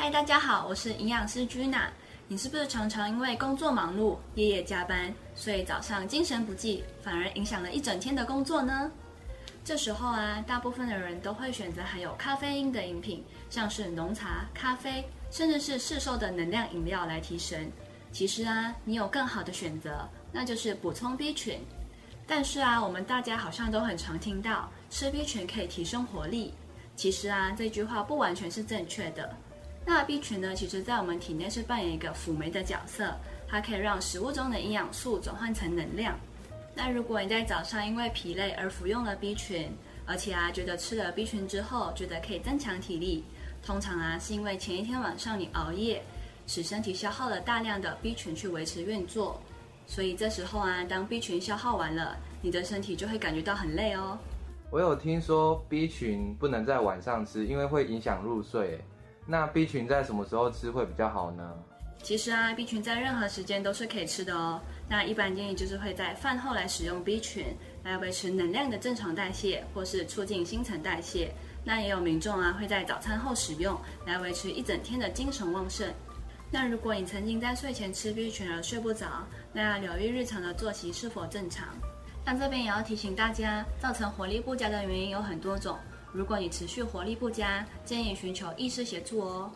嗨，大家好，我是营养师 Gina。你是不是常常因为工作忙碌、夜夜加班，所以早上精神不济，反而影响了一整天的工作呢？这时候啊，大部分的人都会选择含有咖啡因的饮品，像是浓茶、咖啡，甚至是市售的能量饮料来提神。其实啊，你有更好的选择，那就是补充 B 群。但是啊，我们大家好像都很常听到吃 B 群可以提升活力。其实啊，这句话不完全是正确的。那 B 群呢，其实在我们体内是扮演一个辅酶的角色，它可以让食物中的营养素转换成能量。那如果你在早上因为疲累而服用了 B 群，而且啊觉得吃了 B 群之后觉得可以增强体力，通常啊是因为前一天晚上你熬夜，使身体消耗了大量的 B 群去维持运作。所以这时候啊，当 B 群消耗完了，你的身体就会感觉到很累哦。我有听说 B 群不能在晚上吃，因为会影响入睡。那 B 群在什么时候吃会比较好呢？其实啊，B 群在任何时间都是可以吃的哦。那一般建议就是会在饭后来使用 B 群，来维持能量的正常代谢，或是促进新陈代谢。那也有民众啊会在早餐后使用，来维持一整天的精神旺盛。那如果你曾经在睡前吃 B 群而睡不着，那要留意日常的作息是否正常。那这边也要提醒大家，造成活力不佳的原因有很多种。如果你持续活力不佳，建议寻求医师协助哦。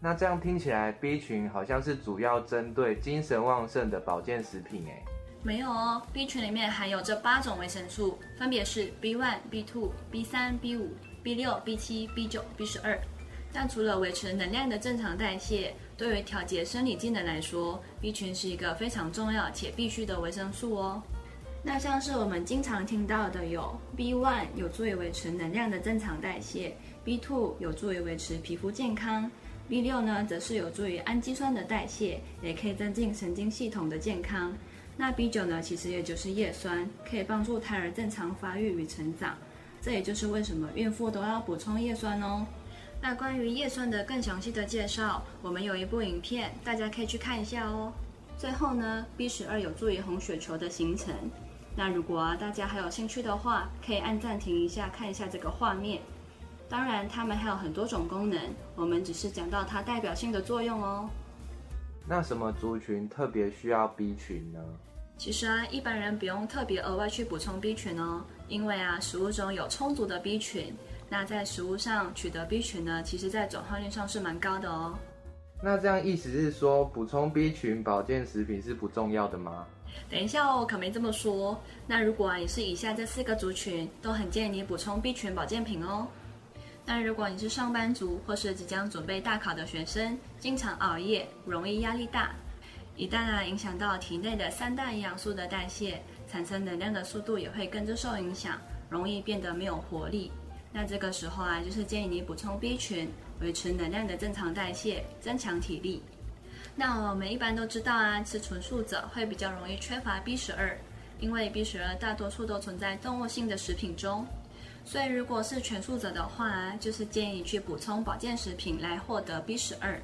那这样听起来，B 群好像是主要针对精神旺盛的保健食品诶。没有哦，B 群里面含有这八种维生素，分别是 B one、B two、B 三、B 五、B 六、B 七、B 九、B 十二。但除了维持能量的正常代谢，对于调节生理机能来说，B 群是一个非常重要且必须的维生素哦。那像是我们经常听到的有 B one 有助于维持能量的正常代谢，B two 有助于维持皮肤健康，B 六呢则是有助于氨基酸的代谢，也可以增进神经系统的健康。那 B 九呢其实也就是叶酸，可以帮助胎儿正常发育与成长。这也就是为什么孕妇都要补充叶酸哦。那关于叶酸的更详细的介绍，我们有一部影片，大家可以去看一下哦。最后呢，B 十二有助于红血球的形成。那如果大家还有兴趣的话，可以按暂停一下，看一下这个画面。当然，它们还有很多种功能，我们只是讲到它代表性的作用哦。那什么族群特别需要 B 群呢？其实啊，一般人不用特别额外去补充 B 群哦，因为啊，食物中有充足的 B 群。那在食物上取得 B 群呢，其实在转化率上是蛮高的哦。那这样意思是说，补充 B 群保健食品是不重要的吗？等一下哦，可没这么说。那如果，你是以下这四个族群，都很建议你补充 B 群保健品哦。那如果你是上班族或是即将准备大考的学生，经常熬夜，容易压力大，一旦啊影响到体内的三大营养素的代谢，产生能量的速度也会跟着受影响，容易变得没有活力。那这个时候啊，就是建议你补充 B 群。维持能量的正常代谢，增强体力。那我们一般都知道啊，吃纯素者会比较容易缺乏 B 十二，因为 B 十二大多数都存在动物性的食品中。所以如果是全素者的话，就是建议去补充保健食品来获得 B 十二。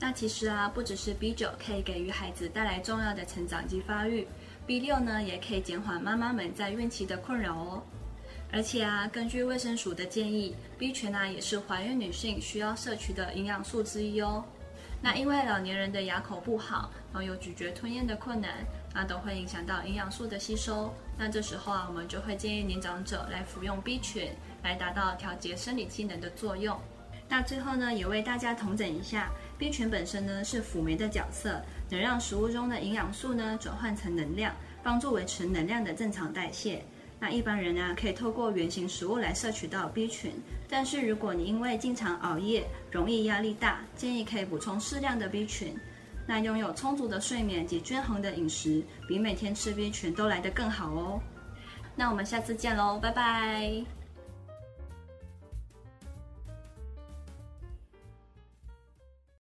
那其实啊，不只是 B 九可以给予孩子带来重要的成长及发育，B 六呢也可以减缓妈妈们在孕期的困扰哦。而且啊，根据卫生署的建议，B 群啊也是怀孕女性需要摄取的营养素之一哦。那因为老年人的牙口不好，然后有咀嚼吞咽的困难，那都会影响到营养素的吸收。那这时候啊，我们就会建议年长者来服用 B 群，来达到调节生理机能的作用。那最后呢，也为大家统整一下，B 群本身呢是辅酶的角色，能让食物中的营养素呢转换成能量，帮助维持能量的正常代谢。那一般人呢，可以透过原型食物来摄取到 B 群，但是如果你因为经常熬夜，容易压力大，建议可以补充适量的 B 群。那拥有充足的睡眠及均衡的饮食，比每天吃 B 群都来得更好哦。那我们下次见喽，拜拜。